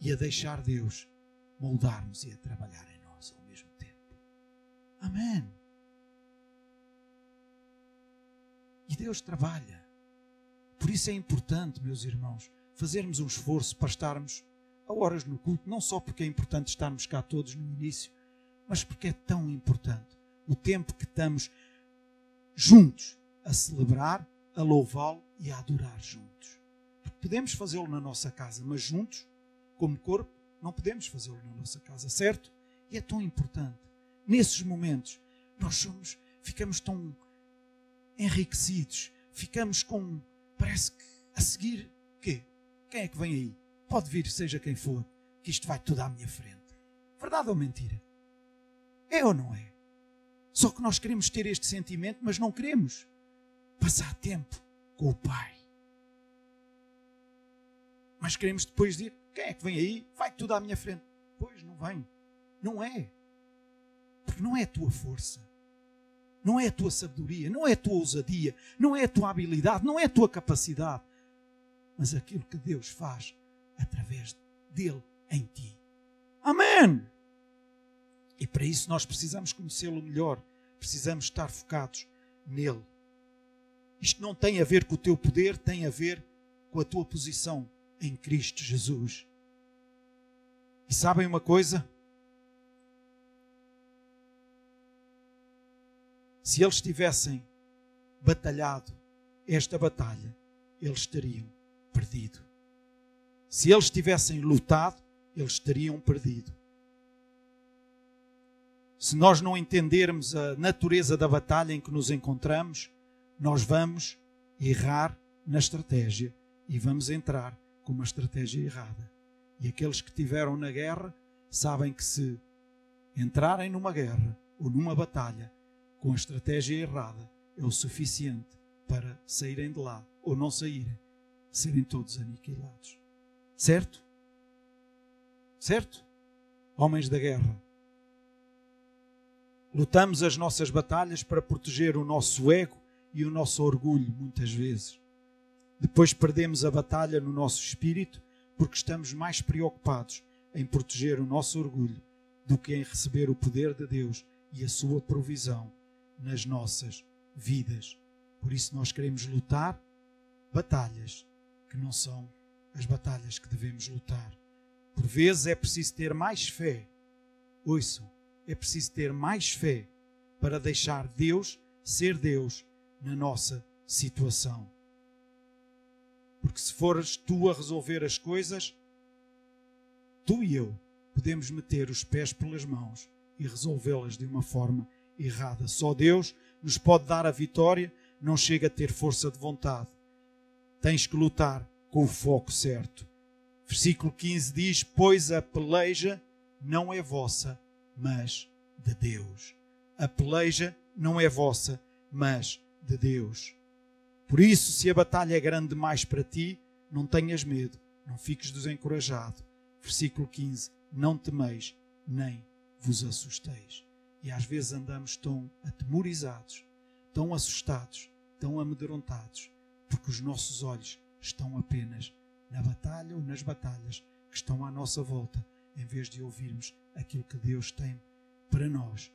e a deixar Deus moldar-nos e a trabalhar em nós ao mesmo tempo. Amém. E Deus trabalha. Por isso é importante, meus irmãos, fazermos um esforço para estarmos a horas no culto, não só porque é importante estarmos cá todos no início, mas porque é tão importante o tempo que estamos juntos a celebrar, a louvá-lo e a adorar juntos. Podemos fazê-lo na nossa casa, mas juntos, como corpo, não podemos fazê-lo na nossa casa, certo? E é tão importante. Nesses momentos, nós somos, ficamos tão enriquecidos, ficamos com, parece que a seguir, quê? Quem é que vem aí? Pode vir, seja quem for, que isto vai tudo à minha frente. Verdade ou mentira? É ou não é? Só que nós queremos ter este sentimento, mas não queremos passar tempo com o Pai. Mas queremos depois dizer: quem é que vem aí? Vai tudo à minha frente. Pois não vem. Não é. Porque não é a tua força. Não é a tua sabedoria. Não é a tua ousadia. Não é a tua habilidade. Não é a tua capacidade mas aquilo que Deus faz através dele em ti. Amém! E para isso nós precisamos conhecê-lo melhor, precisamos estar focados nele. Isto não tem a ver com o teu poder, tem a ver com a tua posição em Cristo Jesus. E sabem uma coisa? Se eles tivessem batalhado esta batalha, eles teriam perdido. Se eles tivessem lutado, eles teriam perdido. Se nós não entendermos a natureza da batalha em que nos encontramos, nós vamos errar na estratégia e vamos entrar com uma estratégia errada. E aqueles que tiveram na guerra sabem que se entrarem numa guerra ou numa batalha com a estratégia errada é o suficiente para saírem de lá ou não saírem serem todos aniquilados. Certo? Certo? Homens da guerra. Lutamos as nossas batalhas para proteger o nosso ego e o nosso orgulho, muitas vezes. Depois perdemos a batalha no nosso espírito porque estamos mais preocupados em proteger o nosso orgulho do que em receber o poder de Deus e a sua provisão nas nossas vidas. Por isso nós queremos lutar batalhas que não são as batalhas que devemos lutar. Por vezes é preciso ter mais fé. Ouçam, é preciso ter mais fé para deixar Deus ser Deus na nossa situação. Porque se fores tu a resolver as coisas, tu e eu podemos meter os pés pelas mãos e resolvê-las de uma forma errada. Só Deus nos pode dar a vitória, não chega a ter força de vontade tens que lutar com o foco certo. Versículo 15 diz: Pois a peleja não é vossa, mas de Deus. A peleja não é vossa, mas de Deus. Por isso, se a batalha é grande demais para ti, não tenhas medo, não fiques desencorajado. Versículo 15: Não temeis, nem vos assusteis. E às vezes andamos tão atemorizados, tão assustados, tão amedrontados, porque os nossos olhos estão apenas na batalha ou nas batalhas que estão à nossa volta, em vez de ouvirmos aquilo que Deus tem para nós,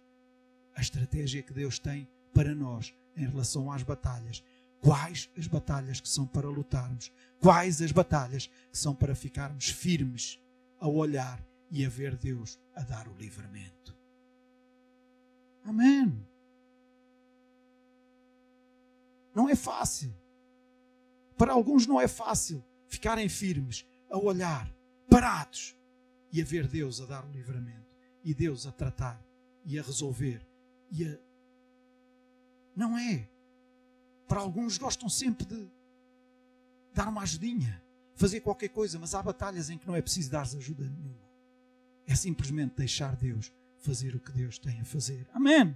a estratégia que Deus tem para nós em relação às batalhas. Quais as batalhas que são para lutarmos? Quais as batalhas que são para ficarmos firmes a olhar e a ver Deus a dar o livramento? Amém. Não é fácil. Para alguns não é fácil ficarem firmes, a olhar, parados e a ver Deus a dar o livramento e Deus a tratar e a resolver e a... Não é. Para alguns gostam sempre de dar uma ajudinha, fazer qualquer coisa, mas há batalhas em que não é preciso dar ajuda nenhuma. É simplesmente deixar Deus fazer o que Deus tem a fazer. Amém.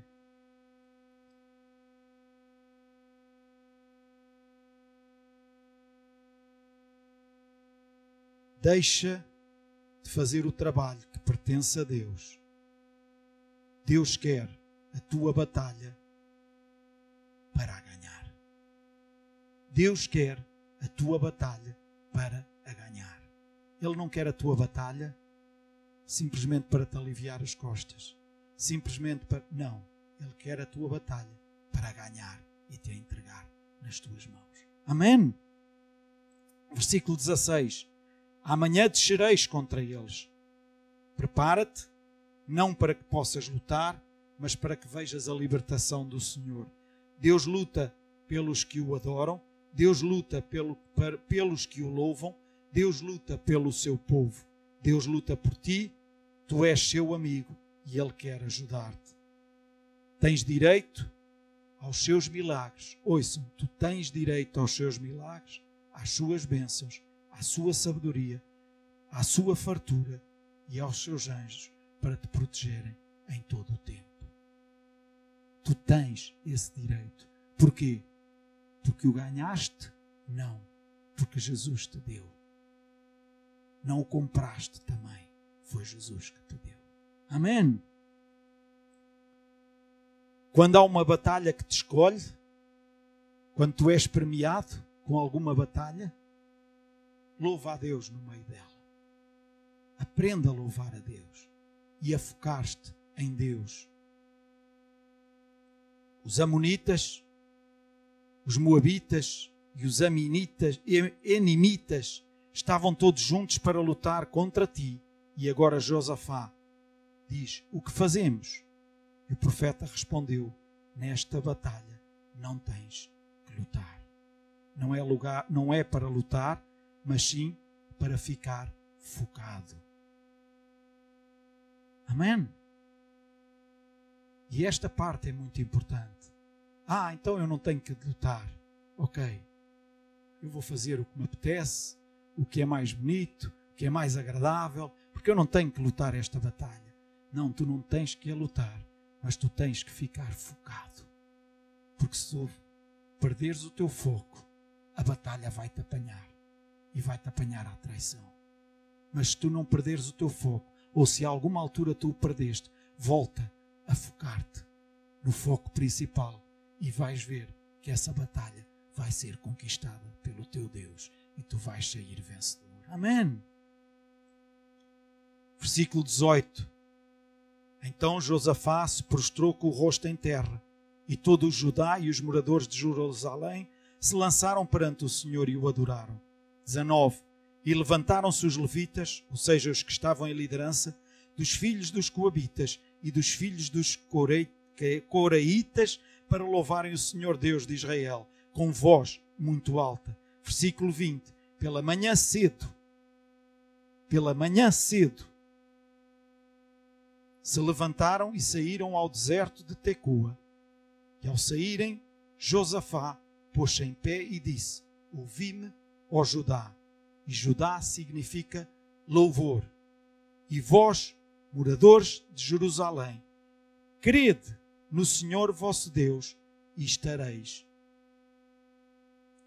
Deixa de fazer o trabalho que pertence a Deus. Deus quer a tua batalha para ganhar. Deus quer a tua batalha para a ganhar. Ele não quer a tua batalha simplesmente para te aliviar as costas. Simplesmente para. Não. Ele quer a tua batalha para ganhar e te entregar nas tuas mãos. Amém? Versículo 16. Amanhã descereis contra eles. Prepara-te, não para que possas lutar, mas para que vejas a libertação do Senhor. Deus luta pelos que o adoram, Deus luta pelo, pelos que o louvam, Deus luta pelo seu povo, Deus luta por ti, tu és seu amigo e Ele quer ajudar-te. Tens direito aos seus milagres. Ouçam, tu tens direito aos seus milagres, às suas bênçãos à sua sabedoria, à sua fartura e aos seus anjos para te protegerem em todo o tempo. Tu tens esse direito. Porquê? Porque o ganhaste? Não. Porque Jesus te deu. Não o compraste também. Foi Jesus que te deu. Amém. Quando há uma batalha que te escolhe, quando tu és premiado com alguma batalha, louva a Deus no meio dela. Aprenda a louvar a Deus e a focar-te em Deus. Os Amonitas, os Moabitas e os Aminitas, Enimitas estavam todos juntos para lutar contra ti. E agora Josafá diz: O que fazemos? E o profeta respondeu: Nesta batalha não tens que lutar. Não é lugar, não é para lutar, mas sim para ficar focado. Amém? E esta parte é muito importante. Ah, então eu não tenho que lutar. Ok. Eu vou fazer o que me apetece, o que é mais bonito, o que é mais agradável, porque eu não tenho que lutar esta batalha. Não, tu não tens que lutar, mas tu tens que ficar focado. Porque se tu perderes o teu foco, a batalha vai te apanhar e vai-te apanhar à traição. Mas se tu não perderes o teu foco, ou se a alguma altura tu o perdeste, volta a focar-te no foco principal e vais ver que essa batalha vai ser conquistada pelo teu Deus e tu vais sair vencedor. Amém. Versículo 18. Então Josafá se prostrou com o rosto em terra, e todo o Judá e os moradores de Jerusalém se lançaram perante o Senhor e o adoraram. 19. E levantaram-se os levitas, ou seja, os que estavam em liderança, dos filhos dos coabitas e dos filhos dos coraitas, para louvarem o Senhor Deus de Israel, com voz muito alta. Versículo 20. Pela manhã cedo, pela manhã cedo, se levantaram e saíram ao deserto de Tecoa. E ao saírem, Josafá pôs-se em pé e disse: Ouvi-me ó Judá. E Judá significa louvor. E vós, moradores de Jerusalém, crede no Senhor vosso Deus e estareis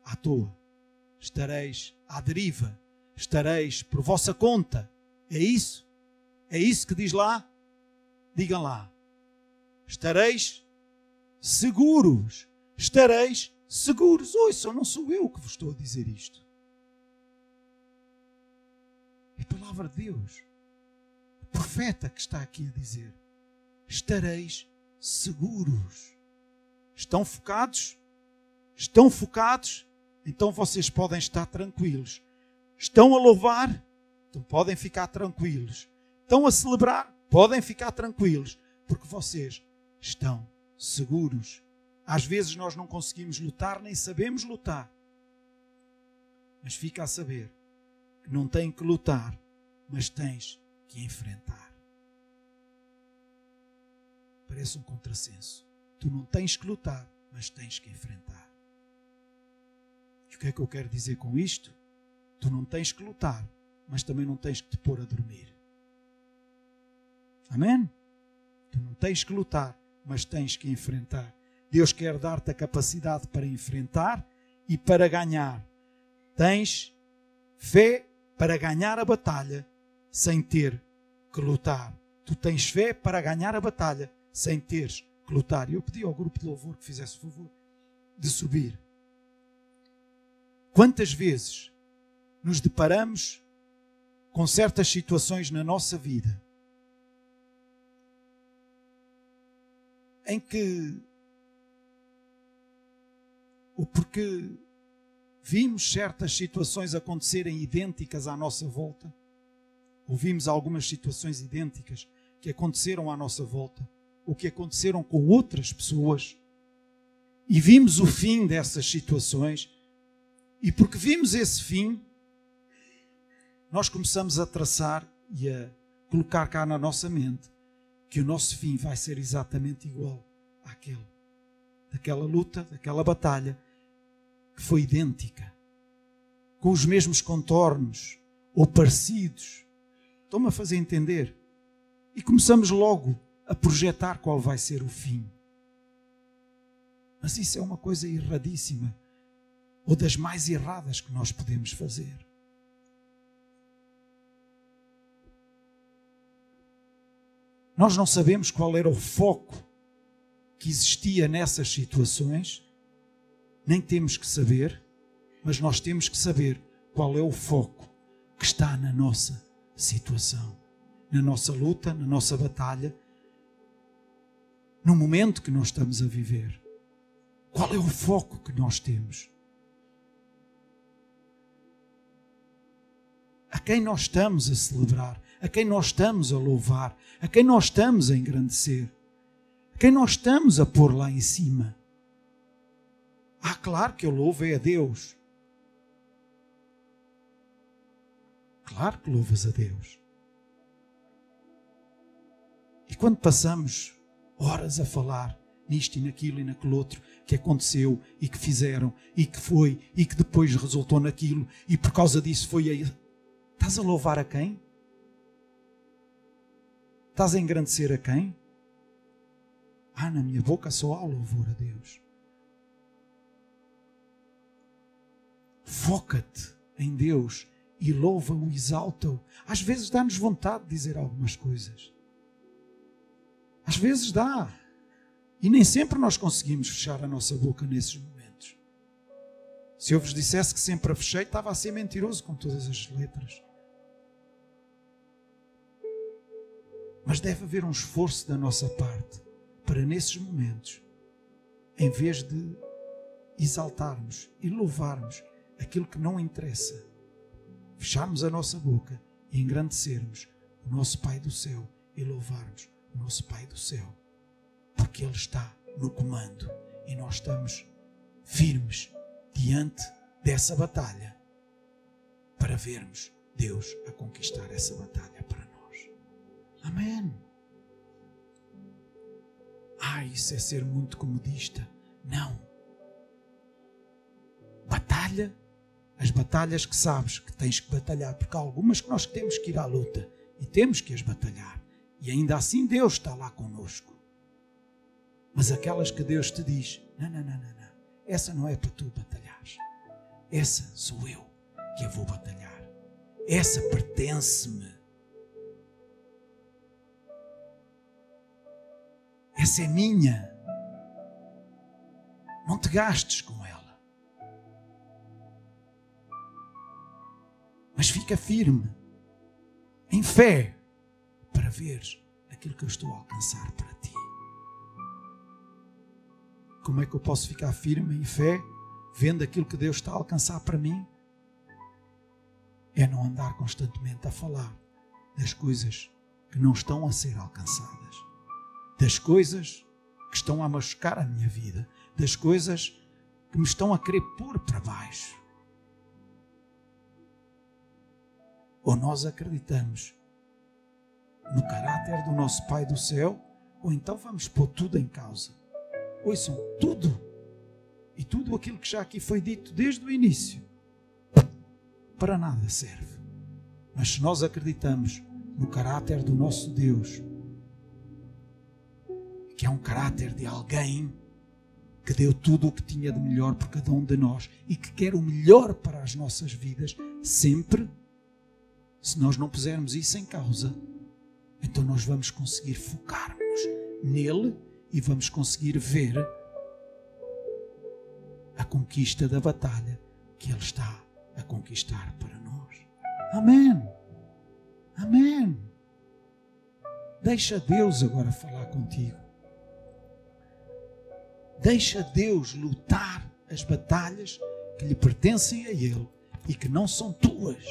à toa, estareis à deriva, estareis por vossa conta. É isso? É isso que diz lá? Digam lá. Estareis seguros, estareis seguros. Ouçam, não sou eu que vos estou a dizer isto. É a palavra de Deus. O profeta que está aqui a dizer: estareis seguros. Estão focados? Estão focados? Então vocês podem estar tranquilos. Estão a louvar? Então podem ficar tranquilos. Estão a celebrar? Podem ficar tranquilos, porque vocês estão seguros. Às vezes nós não conseguimos lutar, nem sabemos lutar. Mas fica a saber que não tem que lutar, mas tens que enfrentar. parece um contrassenso. Tu não tens que lutar, mas tens que enfrentar. E o que é que eu quero dizer com isto? Tu não tens que lutar, mas também não tens que te pôr a dormir. Amém? Tu não tens que lutar, mas tens que enfrentar. Deus quer dar-te a capacidade para enfrentar e para ganhar. Tens fé para ganhar a batalha sem ter que lutar. Tu tens fé para ganhar a batalha sem teres que lutar. Eu pedi ao grupo de louvor que fizesse o favor de subir. Quantas vezes nos deparamos com certas situações na nossa vida em que o porque vimos certas situações acontecerem idênticas à nossa volta, ouvimos algumas situações idênticas que aconteceram à nossa volta, ou que aconteceram com outras pessoas, e vimos o fim dessas situações, e porque vimos esse fim, nós começamos a traçar e a colocar cá na nossa mente que o nosso fim vai ser exatamente igual àquele, daquela luta, daquela batalha que foi idêntica, com os mesmos contornos ou parecidos. Estão-me a fazer entender? E começamos logo a projetar qual vai ser o fim. Mas isso é uma coisa erradíssima, ou das mais erradas que nós podemos fazer. Nós não sabemos qual era o foco que existia nessas situações, nem temos que saber, mas nós temos que saber qual é o foco que está na nossa situação, na nossa luta, na nossa batalha, no momento que nós estamos a viver. Qual é o foco que nós temos? A quem nós estamos a celebrar? A quem nós estamos a louvar, a quem nós estamos a engrandecer, a quem nós estamos a pôr lá em cima. Ah, claro que eu louvo é a Deus. Claro que louvas a Deus. E quando passamos horas a falar nisto e naquilo e naquele outro que aconteceu e que fizeram e que foi e que depois resultou naquilo e por causa disso foi aí. Estás a louvar a quem? Estás a engrandecer a quem? Ah, na minha boca só há louvor a Deus. Foca-te em Deus e louva-o, exalta-o. Às vezes dá-nos vontade de dizer algumas coisas. Às vezes dá. E nem sempre nós conseguimos fechar a nossa boca nesses momentos. Se eu vos dissesse que sempre a fechei, estava a ser mentiroso com todas as letras. Mas deve haver um esforço da nossa parte para, nesses momentos, em vez de exaltarmos e louvarmos aquilo que não interessa, fecharmos a nossa boca e engrandecermos o nosso Pai do céu e louvarmos o nosso Pai do céu, porque Ele está no comando e nós estamos firmes diante dessa batalha para vermos Deus a conquistar essa batalha para. Amém. Ah, isso é ser muito comodista. Não. Batalha, as batalhas que sabes que tens que batalhar, porque há algumas que nós temos que ir à luta e temos que as batalhar. E ainda assim Deus está lá conosco. Mas aquelas que Deus te diz: não, não, não, não, não. Essa não é para tu batalhares. Essa sou eu que a vou batalhar. Essa pertence-me. Essa é minha. Não te gastes com ela. Mas fica firme, em fé, para ver aquilo que eu estou a alcançar para ti. Como é que eu posso ficar firme em fé, vendo aquilo que Deus está a alcançar para mim? É não andar constantemente a falar das coisas que não estão a ser alcançadas das coisas que estão a machucar a minha vida, das coisas que me estão a querer pôr para baixo. Ou nós acreditamos no caráter do nosso Pai do céu, ou então vamos pôr tudo em causa. Ouçam, tudo. E tudo aquilo que já aqui foi dito desde o início, para nada serve. Mas se nós acreditamos no caráter do nosso Deus, que é um caráter de alguém que deu tudo o que tinha de melhor por cada um de nós e que quer o melhor para as nossas vidas, sempre, se nós não pusermos isso em causa, então nós vamos conseguir focar-nos nele e vamos conseguir ver a conquista da batalha que ele está a conquistar para nós. Amém. Amém. Deixa Deus agora falar contigo. Deixa Deus lutar as batalhas que lhe pertencem a Ele e que não são tuas.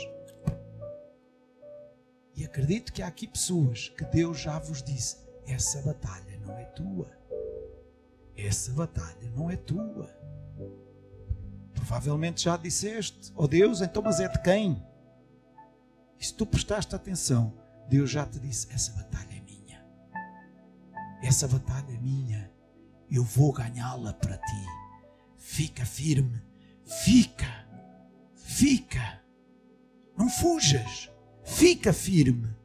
E acredito que há aqui pessoas que Deus já vos disse: essa batalha não é tua. Essa batalha não é tua. Provavelmente já disseste, oh Deus, então, mas é de quem? E se tu prestaste atenção, Deus já te disse: essa batalha é minha. Essa batalha é minha eu vou ganhá-la para ti. Fica firme, fica, fica. Não fujas, fica firme.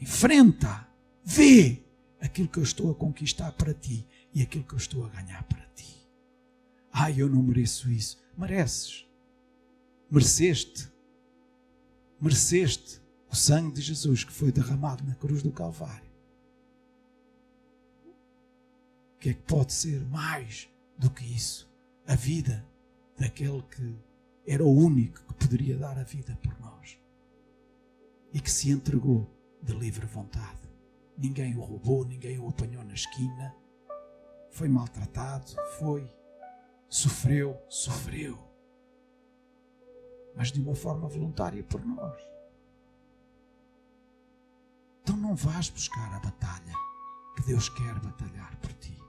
Enfrenta, vê aquilo que eu estou a conquistar para ti e aquilo que eu estou a ganhar para ti. Ai, eu não mereço isso. Mereces. Mereceste. Mereceste o sangue de Jesus que foi derramado na cruz do Calvário que é que pode ser mais do que isso? A vida daquele que era o único que poderia dar a vida por nós e que se entregou de livre vontade. Ninguém o roubou, ninguém o apanhou na esquina, foi maltratado, foi, sofreu, sofreu, mas de uma forma voluntária por nós. Então não vás buscar a batalha que Deus quer batalhar por ti.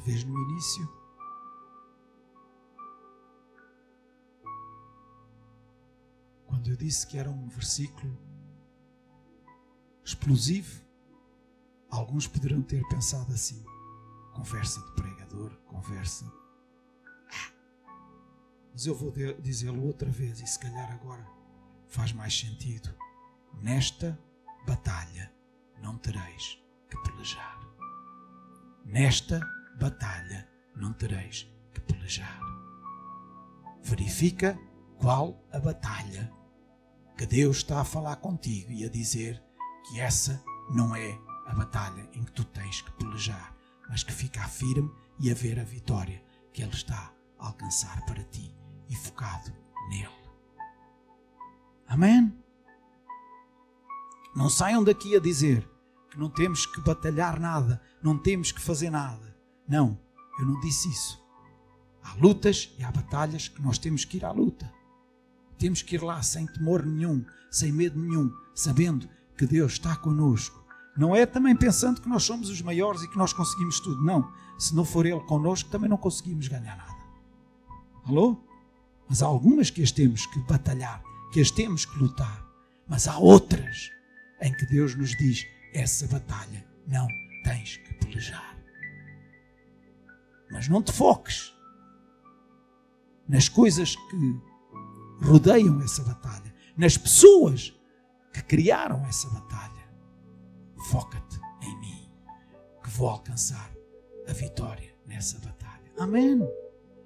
Talvez no início. Quando eu disse que era um versículo explosivo, alguns poderão ter pensado assim: conversa de pregador, conversa. Mas eu vou dizê-lo outra vez e se calhar agora faz mais sentido. Nesta batalha não tereis que pelejar. Nesta batalha não tereis que pelejar. Verifica qual a batalha que Deus está a falar contigo e a dizer que essa não é a batalha em que tu tens que pelejar, mas que ficar firme e a ver a vitória que Ele está a alcançar para ti e focado nele. Amém? Não saiam daqui a dizer que não temos que batalhar nada, não temos que fazer nada. Não, eu não disse isso. Há lutas e há batalhas que nós temos que ir à luta. Temos que ir lá sem temor nenhum, sem medo nenhum, sabendo que Deus está conosco. Não é também pensando que nós somos os maiores e que nós conseguimos tudo. Não. Se não for Ele conosco, também não conseguimos ganhar nada. Alô? Mas há algumas que as temos que batalhar, que as temos que lutar. Mas há outras em que Deus nos diz: essa batalha não tens que pelejar. Mas não te foques nas coisas que rodeiam essa batalha, nas pessoas que criaram essa batalha. Foca-te em mim, que vou alcançar a vitória nessa batalha. Amém.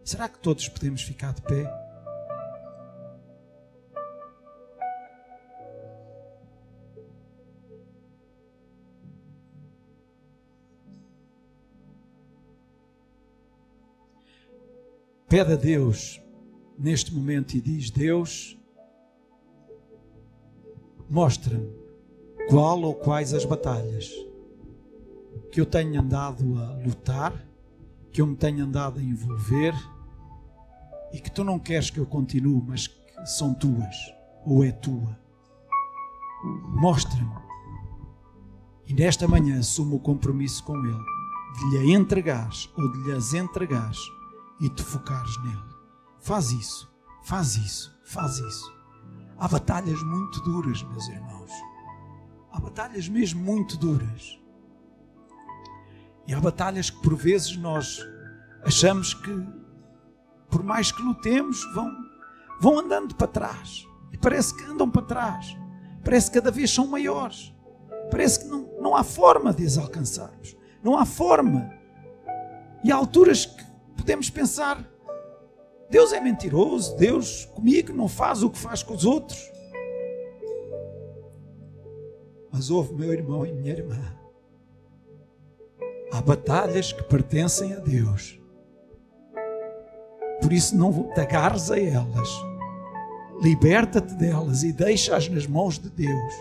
Será que todos podemos ficar de pé? Pede a Deus neste momento e diz: Deus, mostra-me qual ou quais as batalhas que eu tenho andado a lutar, que eu me tenho andado a envolver e que tu não queres que eu continue, mas que são tuas ou é tua. Mostra-me. E nesta manhã assumo o compromisso com Ele de lhe entregares ou de lhes entregares e te focares nele. Faz isso, faz isso, faz isso. Há batalhas muito duras, meus irmãos. Há batalhas mesmo muito duras. E há batalhas que por vezes nós achamos que, por mais que lutemos, vão, vão andando para trás. E parece que andam para trás. Parece que cada vez são maiores. Parece que não, não há forma de as alcançarmos. Não há forma. E há alturas que podemos pensar: Deus é mentiroso, Deus comigo não faz o que faz com os outros. Mas ouve, meu irmão e minha irmã, há batalhas que pertencem a Deus. Por isso não te agarres a elas. Liberta-te delas e deixa-as nas mãos de Deus.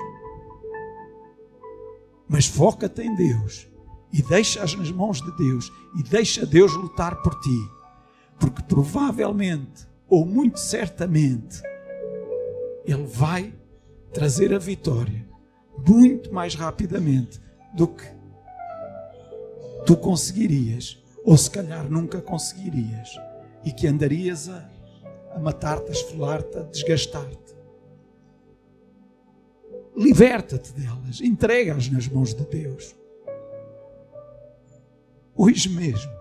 Mas foca-te em Deus e deixa-as nas mãos de Deus e deixa Deus lutar por ti. Porque provavelmente, ou muito certamente, Ele vai trazer a vitória muito mais rapidamente do que tu conseguirias, ou se calhar nunca conseguirias, e que andarias a, a matar-te, a esfolar-te, a desgastar-te. Liberta-te delas, entrega-as nas mãos de Deus. Hoje mesmo,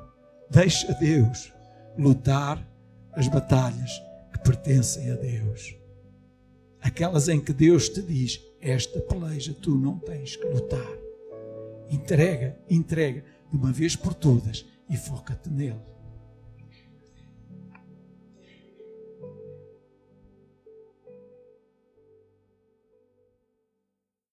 deixa Deus lutar as batalhas que pertencem a Deus. Aquelas em que Deus te diz: Esta peleja tu não tens que lutar. Entrega, entrega de uma vez por todas e foca-te nele.